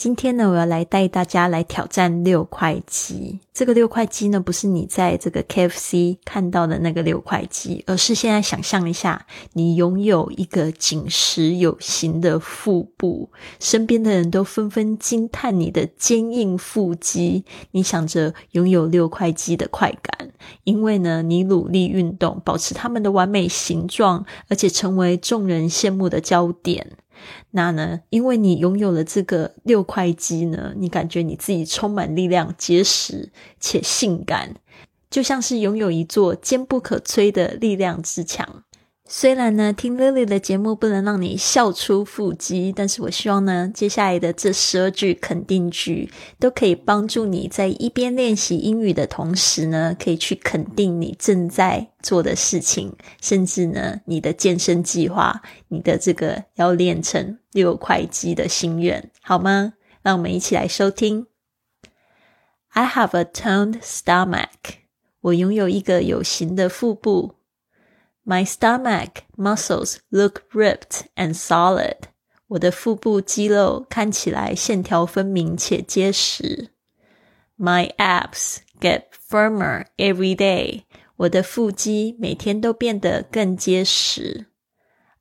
今天呢，我要来带大家来挑战六块肌。这个六块肌呢，不是你在这个 KFC 看到的那个六块肌，而是现在想象一下，你拥有一个紧实有型的腹部，身边的人都纷纷惊叹你的坚硬腹肌。你想着拥有六块肌的快感，因为呢，你努力运动，保持他们的完美形状，而且成为众人羡慕的焦点。那呢？因为你拥有了这个六块肌呢，你感觉你自己充满力量、结实且性感，就像是拥有一座坚不可摧的力量之墙。虽然呢，听 Lily 的节目不能让你笑出腹肌，但是我希望呢，接下来的这十二句肯定句都可以帮助你在一边练习英语的同时呢，可以去肯定你正在做的事情，甚至呢，你的健身计划，你的这个要练成六块肌的心愿，好吗？让我们一起来收听。I have a toned stomach，我拥有一个有型的腹部。My stomach muscles look ripped and solid. 我的腹部肌肉看起来线条分明且结实。My abs get firmer every day. 我的腹肌每天都变得更结实。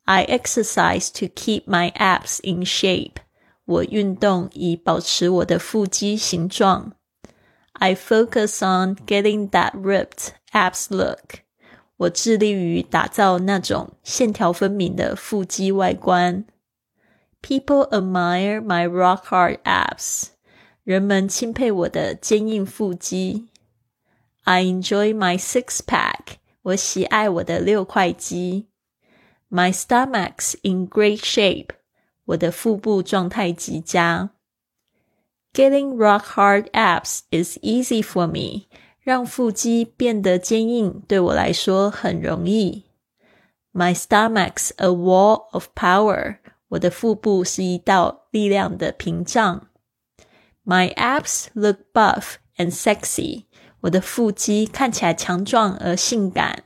I exercise to keep my abs in shape. 我运动以保持我的腹肌形状。I focus on getting that ripped abs look. 我致力于打造那种线条分明的腹肌外观。People admire my rock hard abs。人们钦佩我的坚硬腹肌。I enjoy my six pack。我喜爱我的六块肌。My stomach's in great shape。我的腹部状态极佳。Getting rock hard abs is easy for me。 让腹肌变得坚硬对我来说很容易。My stomach's a wall of power。我的腹部是一道力量的屏障。My abs look buff and sexy。我的腹肌看起来强壮而性感。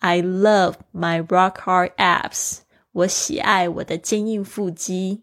I love my rock hard abs。我喜爱我的坚硬腹肌。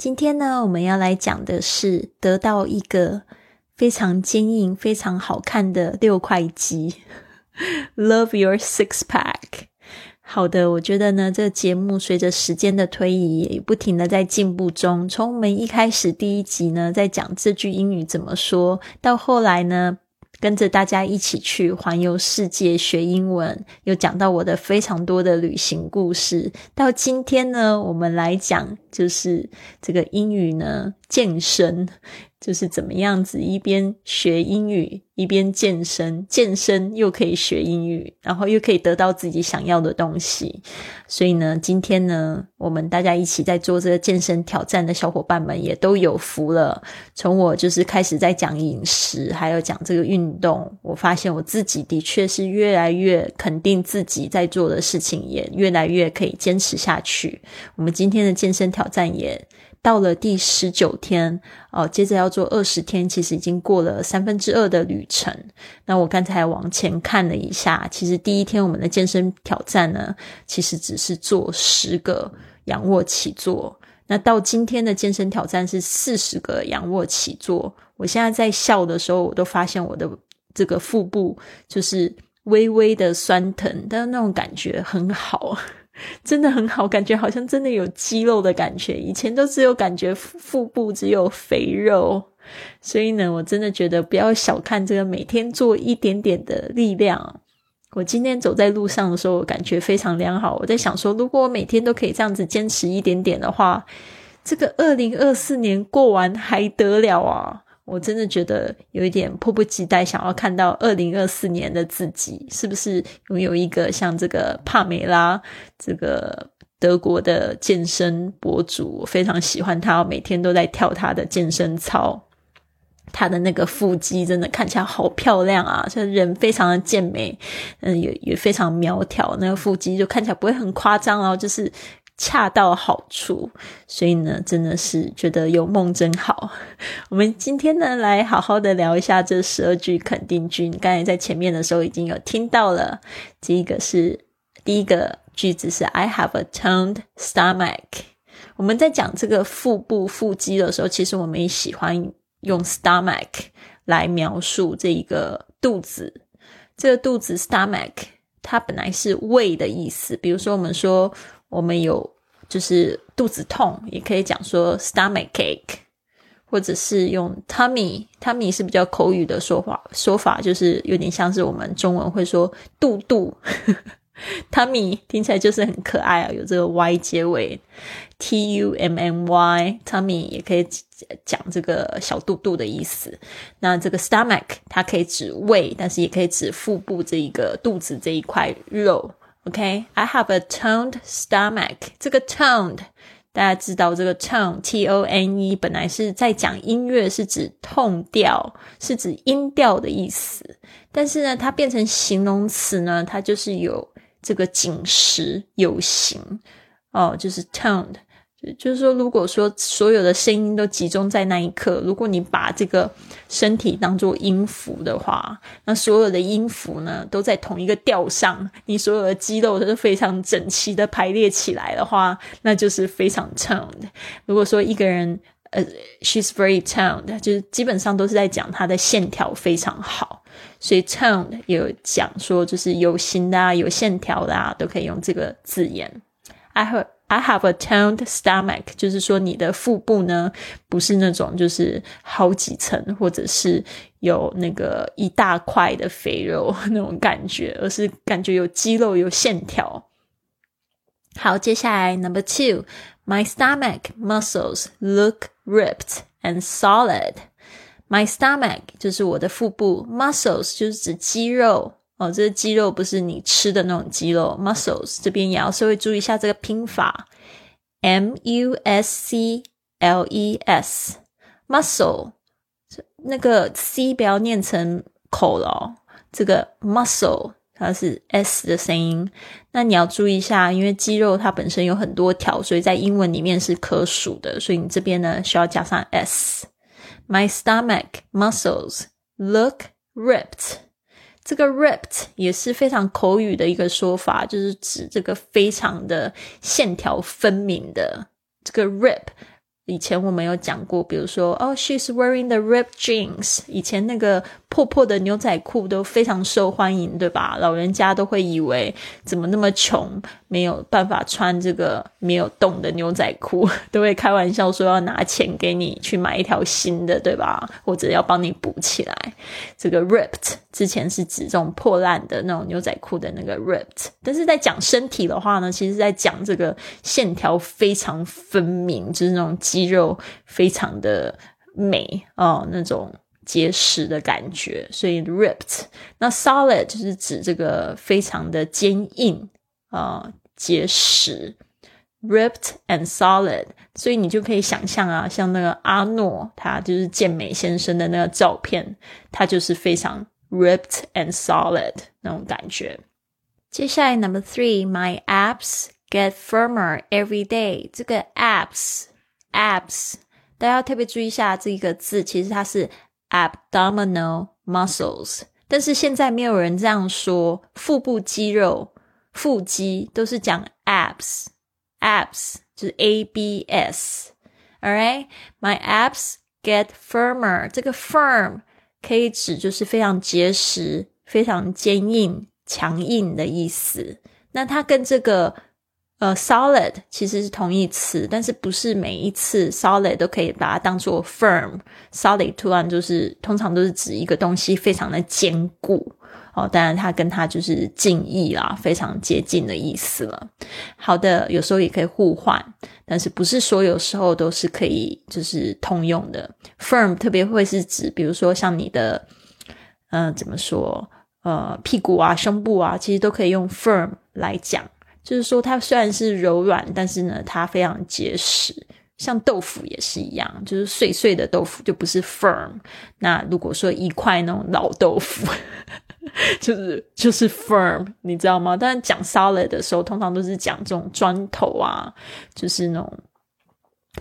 今天呢，我们要来讲的是得到一个非常坚硬、非常好看的六块肌。Love your six pack。好的，我觉得呢，这个节目随着时间的推移，也不停的在进步中。从我们一开始第一集呢，在讲这句英语怎么说，到后来呢。跟着大家一起去环游世界学英文，有讲到我的非常多的旅行故事。到今天呢，我们来讲就是这个英语呢，健身。就是怎么样子，一边学英语，一边健身，健身又可以学英语，然后又可以得到自己想要的东西。所以呢，今天呢，我们大家一起在做这个健身挑战的小伙伴们也都有福了。从我就是开始在讲饮食，还有讲这个运动，我发现我自己的确是越来越肯定自己在做的事情，也越来越可以坚持下去。我们今天的健身挑挑战也。到了第十九天哦，接着要做二十天，其实已经过了三分之二的旅程。那我刚才往前看了一下，其实第一天我们的健身挑战呢，其实只是做十个仰卧起坐。那到今天的健身挑战是四十个仰卧起坐。我现在在笑的时候，我都发现我的这个腹部就是微微的酸疼，但是那种感觉很好。真的很好，感觉好像真的有肌肉的感觉。以前都只有感觉腹部只有肥肉，所以呢，我真的觉得不要小看这个每天做一点点的力量。我今天走在路上的时候，我感觉非常良好。我在想说，如果我每天都可以这样子坚持一点点的话，这个二零二四年过完还得了啊！我真的觉得有一点迫不及待，想要看到二零二四年的自己是不是拥有一个像这个帕梅拉这个德国的健身博主，我非常喜欢他，每天都在跳他的健身操。他的那个腹肌真的看起来好漂亮啊，这人非常的健美，嗯，也也非常苗条，那个腹肌就看起来不会很夸张哦，就是恰到好处。所以呢，真的是觉得有梦真好。我们今天呢，来好好的聊一下这十二句肯定句。你刚才在前面的时候已经有听到了，这一个是第一个句子是 I have a toned stomach。我们在讲这个腹部腹肌的时候，其实我们也喜欢。用 stomach 来描述这一个肚子，这个肚子 stomach 它本来是胃的意思。比如说，我们说我们有就是肚子痛，也可以讲说 stomach ache，或者是用 tummy，tummy 是比较口语的说法，说法就是有点像是我们中文会说肚肚。Tummy 听起来就是很可爱啊，有这个 Y 结尾，T U M M Y，Tummy 也可以讲这个小肚肚的意思。那这个 stomach 它可以指胃，但是也可以指腹部这一个肚子这一块肉。OK，I have a toned stomach。这个 toned 大家知道，这个 tone T O N E 本来是在讲音乐，是指痛调，是指音调的意思。但是呢，它变成形容词呢，它就是有。这个紧实有形哦，就是 toned，就是说，如果说所有的声音都集中在那一刻，如果你把这个身体当做音符的话，那所有的音符呢都在同一个调上，你所有的肌肉都是非常整齐的排列起来的话，那就是非常 toned。如果说一个人呃，she's very toned，就是基本上都是在讲她的线条非常好。所以 toned 有讲说，就是有形的啊，有线条的啊，都可以用这个字眼。I have I have a toned stomach，就是说你的腹部呢，不是那种就是好几层，或者是有那个一大块的肥肉那种感觉，而是感觉有肌肉、有线条。好，接下来 number two，my stomach muscles look ripped and solid。My stomach 就是我的腹部，muscles 就是指肌肉 哦，这个肌肉不是你吃的那种肌肉，muscles 这边也要稍微注意一下这个拼法，m u s c l e s，muscle 那个 c 不要念成口了哦，这个 muscle 它是 s 的声音，那你要注意一下，因为肌肉它本身有很多条，所以在英文里面是可数的，所以你这边呢需要加上 s。My stomach muscles look ripped。这个 ripped 也是非常口语的一个说法，就是指这个非常的线条分明的这个 rip。以前我们有讲过，比如说哦，she's wearing the ripped jeans。以前那个破破的牛仔裤都非常受欢迎，对吧？老人家都会以为怎么那么穷，没有办法穿这个没有洞的牛仔裤，都会开玩笑说要拿钱给你去买一条新的，对吧？或者要帮你补起来。这个 ripped 之前是指这种破烂的那种牛仔裤的那个 ripped，但是在讲身体的话呢，其实在讲这个线条非常分明，就是那种肌肉非常的美哦，那种。结实的感觉，所以 ripped。那 solid 就是指这个非常的坚硬啊，结实。ripped and solid，所以你就可以想象啊，像那个阿诺，他就是健美先生的那个照片，他就是非常 ripped and solid 那种感觉。接下来 number three，my abs get firmer every day。这个 abs，abs，大家要特别注意一下这个字，其实它是。abdominal muscles，但是现在没有人这样说，腹部肌肉、 腹肌都是讲 abs，abs 就是 a b s，all right，my abs get firmer，这个 firm 可以指就是非常结实、非常坚硬、强硬的意思，那它跟这个。呃，solid 其实是同义词，但是不是每一次 solid 都可以把它当做 firm。solid 突然就是通常都是指一个东西非常的坚固哦，当然它跟它就是近义啦，非常接近的意思了。好的，有时候也可以互换，但是不是所有时候都是可以就是通用的。firm 特别会是指，比如说像你的，嗯，怎么说？呃，屁股啊、胸部啊，其实都可以用 firm 来讲。就是说它虽然是柔软，但是呢，它非常结实。像豆腐也是一样，就是碎碎的豆腐就不是 firm。那如果说一块那种老豆腐，就是就是 firm，你知道吗？但是讲 solid 的时候，通常都是讲这种砖头啊，就是那种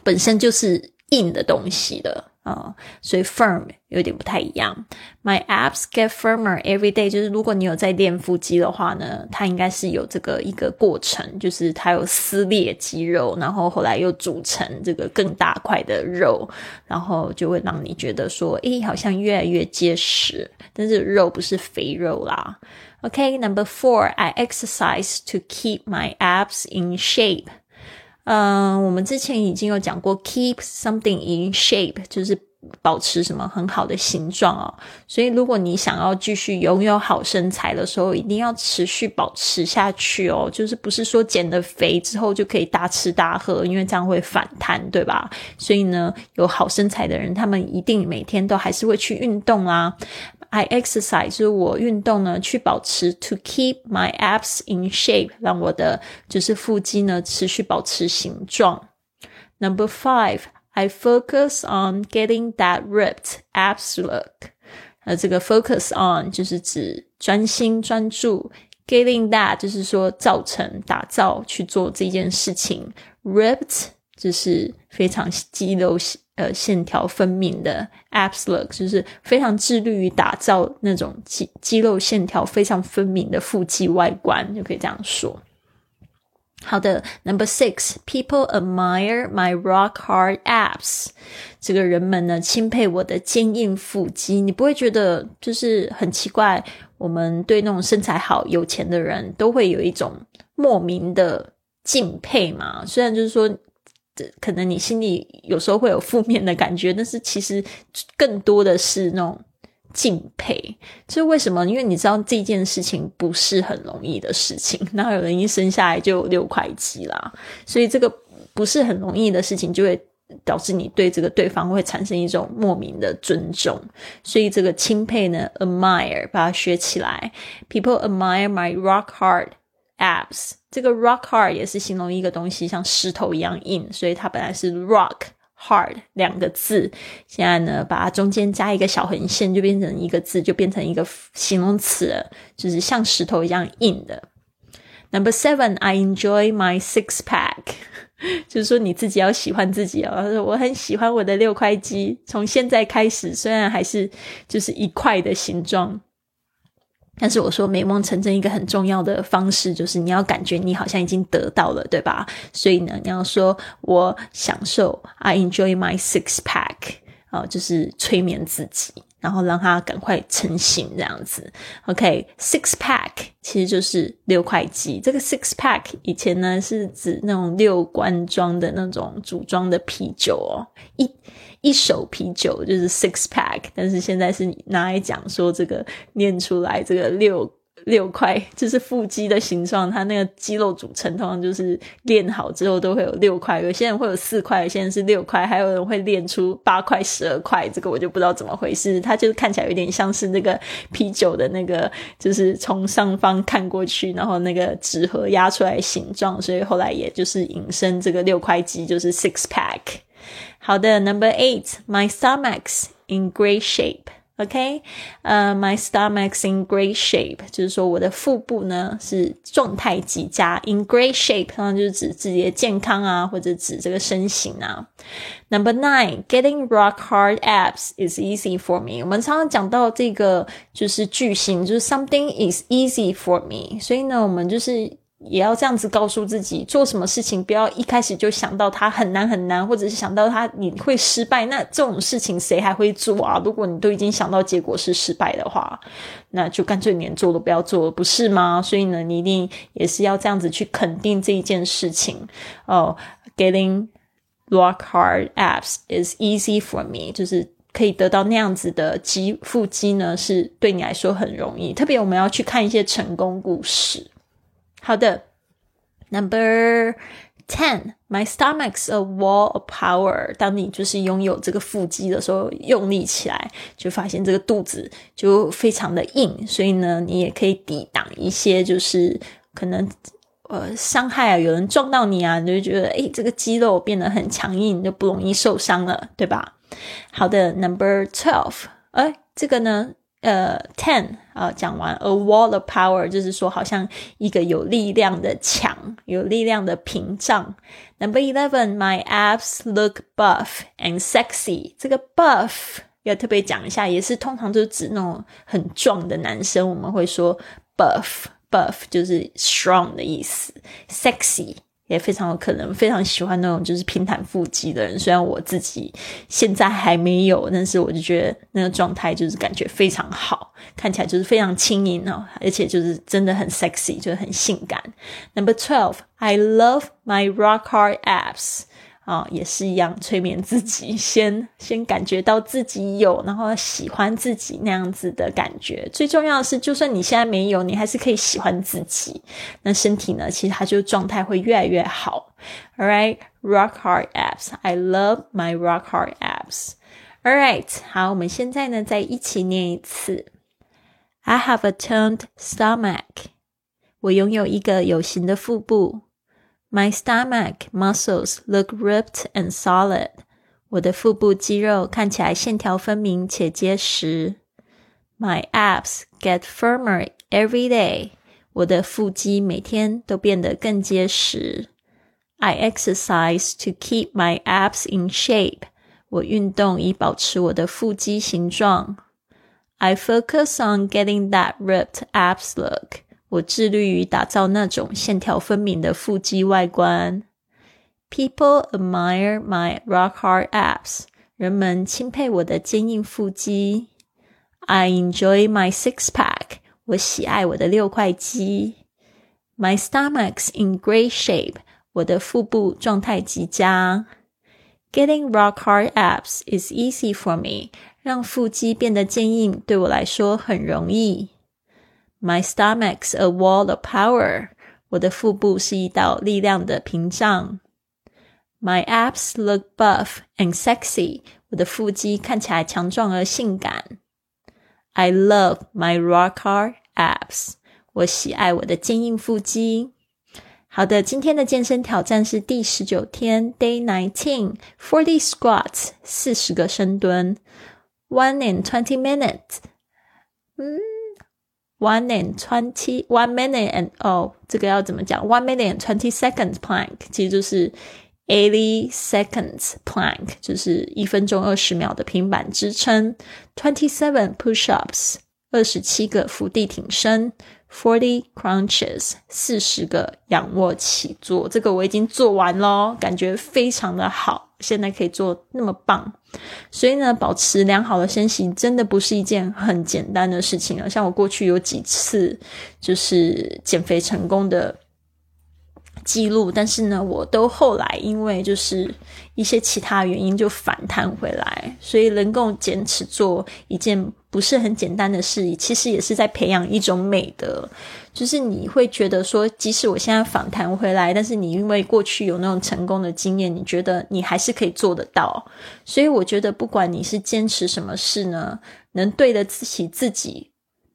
本身就是硬的东西的。啊，所以 firm 有点不太一样。My abs get firmer every day，就是如果你有在练腹肌的话呢，它应该是有这个一个过程，就是它有撕裂肌肉，然后后来又组成这个更大块的肉，然后就会让你觉得说，诶，好像越来越结实。但是肉不是肥肉啦。OK，number four，I exercise to keep my abs in shape。嗯，我们之前已经有讲过，keep something in shape 就是保持什么很好的形状哦。所以，如果你想要继续拥有好身材的时候，一定要持续保持下去哦。就是不是说减了肥之后就可以大吃大喝，因为这样会反弹，对吧？所以呢，有好身材的人，他们一定每天都还是会去运动啦。I exercise 就是我运动呢，去保持 to keep my abs in shape，让我的就是腹肌呢持续保持形状。Number five, I focus on getting that ripped abs look。呃，这个 focus on 就是指专心专注，getting that 就是说造成打造去做这件事情，ripped 就是非常肌肉呃，线条分明的 abs look，就是非常致力于打造那种肌肌肉线条非常分明的腹肌外观，就可以这样说。好的，Number six，people admire my rock hard abs。这个人们呢，钦佩我的坚硬腹肌。你不会觉得就是很奇怪？我们对那种身材好、有钱的人都会有一种莫名的敬佩嘛？虽然就是说。可能你心里有时候会有负面的感觉，但是其实更多的是那种敬佩。就是为什么？因为你知道这件事情不是很容易的事情。那有人一生下来就有六块肌啦，所以这个不是很容易的事情，就会导致你对这个对方会产生一种莫名的尊重。所以这个钦佩呢，admire，把它学起来。People admire my rock hard abs。这个 rock hard 也是形容一个东西像石头一样硬，所以它本来是 rock hard 两个字，现在呢把它中间加一个小横线，就变成一个字，就变成一个形容词，就是像石头一样硬的。Number seven, I enjoy my six pack，就是说你自己要喜欢自己哦。我很喜欢我的六块肌，从现在开始，虽然还是就是一块的形状。但是我说美梦成真一个很重要的方式，就是你要感觉你好像已经得到了，对吧？所以呢，你要说我享受，I enjoy my six pack，啊，就是催眠自己，然后让它赶快成型这样子。OK，six pack 其实就是六块肌。这个 six pack 以前呢是指那种六罐装的那种组装的啤酒哦，一。一手啤酒就是 six pack，但是现在是拿来讲说这个念出来这个六六块，就是腹肌的形状，它那个肌肉组成通常就是练好之后都会有六块，有些人会有四块，有些人是六块，还有人会练出八块、十二块，这个我就不知道怎么回事。它就是看起来有点像是那个啤酒的那个，就是从上方看过去，然后那个纸盒压出来形状，所以后来也就是引申这个六块肌就是 six pack。好的，Number eight，my stomach's in great shape。OK，呃，my stomach's in great shape，就是说我的腹部呢是状态极佳。In great shape，通常就是指自己的健康啊，或者指这个身形啊。Number nine，getting rock hard abs is easy for me。我们常常讲到这个就是句型，就是 something is easy for me。所以呢，我们就是。 也要这样子告诉自己，做什么事情不要一开始就想到它很难很难，或者是想到它你会失败。那这种事情谁还会做啊？如果你都已经想到结果是失败的话，那就干脆连做都不要做了，不是吗？所以呢，你一定也是要这样子去肯定这一件事情哦。Getting rock hard abs is easy for me，就是可以得到那样子的肌腹肌呢，是对你来说很容易。特别我们要去看一些成功故事。好的，Number ten, my stomach's a wall of power。当你就是拥有这个腹肌的时候，用力起来，就发现这个肚子就非常的硬，所以呢，你也可以抵挡一些就是可能呃伤害啊，有人撞到你啊，你就觉得诶，这个肌肉变得很强硬，就不容易受伤了，对吧？好的，Number twelve，哎，这个呢？呃，ten 啊，讲完，a wall of power 就是说，好像一个有力量的墙，有力量的屏障。Number eleven，my abs look buff and sexy。这个 buff 要特别讲一下，也是通常就是指那种很壮的男生，我们会说 buff，buff 就是 strong 的意思，sexy。也非常有可能非常喜欢那种就是平坦腹肌的人，虽然我自己现在还没有，但是我就觉得那个状态就是感觉非常好，看起来就是非常轻盈哦，而且就是真的很 sexy，就是很性感。Number twelve, I love my rock hard abs. 啊，也是一样，催眠自己，先先感觉到自己有，然后喜欢自己那样子的感觉。最重要的是，就算你现在没有，你还是可以喜欢自己。那身体呢，其实它就状态会越来越好。All right, rock hard abs. I love my rock hard abs. All right，好，我们现在呢再一起念一次。I have a toned stomach. 我拥有一个有形的腹部。My stomach muscles look ripped and solid. 我的腹部肌肉看起来线条分明且结实。My abs get firmer every day. 我的腹肌每天都变得更结实。I exercise to keep my abs in shape. 我运动以保持我的腹肌形状。I focus on getting that ripped abs look. 我致力于打造那种线条分明的腹肌外观。People admire my rock hard abs。人们钦佩我的坚硬腹肌。I enjoy my six pack。我喜爱我的六块肌。My stomach's in great shape。我的腹部状态极佳。Getting rock hard abs is easy for me。让腹肌变得坚硬对我来说很容易。 My stomach's a wall of power. 我的腹部是一道力量的屏障。My abs look buff and sexy. 我的腹肌看起来强壮而性感。I love my rock hard abs. 我喜爱我的坚硬腹肌。好的，今天的健身挑战是第十九天，Day nineteen, forty squats，四十个深蹲，one and twenty minutes。嗯。 One and twenty one minute and oh，，这个要怎么讲？One minute and twenty seconds plank 其实就是 eighty seconds plank，就是一分钟二十秒的平板支撑。Twenty seven push ups，二十七个伏地挺身。Forty crunches，四十个仰卧起坐。这个我已经做完咯，感觉非常的好。现在可以做那么棒，所以呢，保持良好的身形真的不是一件很简单的事情了。像我过去有几次就是减肥成功的记录，但是呢，我都后来因为就是一些其他原因就反弹回来，所以能够坚持做一件。不是很简单的事，其实也是在培养一种美德。就是你会觉得说，即使我现在访谈回来，但是你因为过去有那种成功的经验，你觉得你还是可以做得到。所以我觉得，不管你是坚持什么事呢，能对得起自己。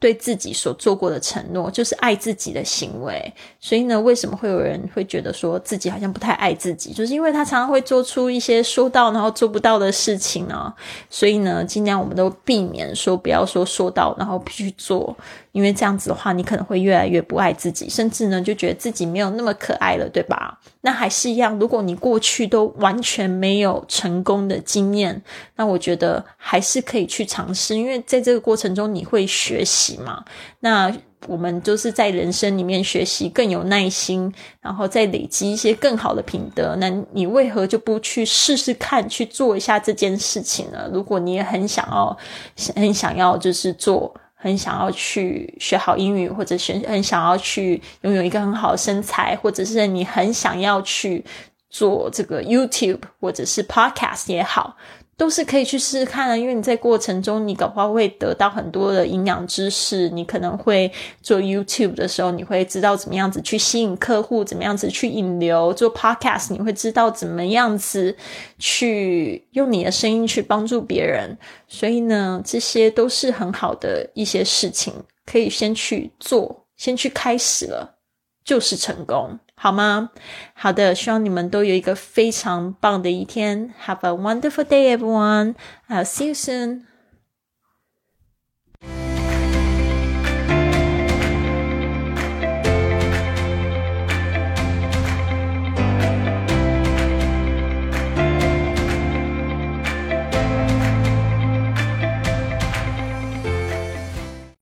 对自己所做过的承诺，就是爱自己的行为。所以呢，为什么会有人会觉得说自己好像不太爱自己？就是因为他常常会做出一些说到然后做不到的事情呢。所以呢，尽量我们都避免说不要说说到然后不去做。因为这样子的话，你可能会越来越不爱自己，甚至呢就觉得自己没有那么可爱了，对吧？那还是一样，如果你过去都完全没有成功的经验，那我觉得还是可以去尝试，因为在这个过程中你会学习嘛。那我们就是在人生里面学习更有耐心，然后再累积一些更好的品德。那你为何就不去试试看去做一下这件事情呢？如果你也很想要，很想要就是做。很想要去学好英语，或者是很想要去拥有一个很好的身材，或者是你很想要去做这个 YouTube 或者是 Podcast 也好。都是可以去试试看的，因为你在过程中，你搞不好会得到很多的营养知识。你可能会做 YouTube 的时候，你会知道怎么样子去吸引客户，怎么样子去引流。做 Podcast，你会知道怎么样子去用你的声音去帮助别人。所以呢，这些都是很好的一些事情，可以先去做，先去开始了。就是成功，好吗？好的，希望你们都有一个非常棒的一天。Have a wonderful day, everyone. I'll see you soon.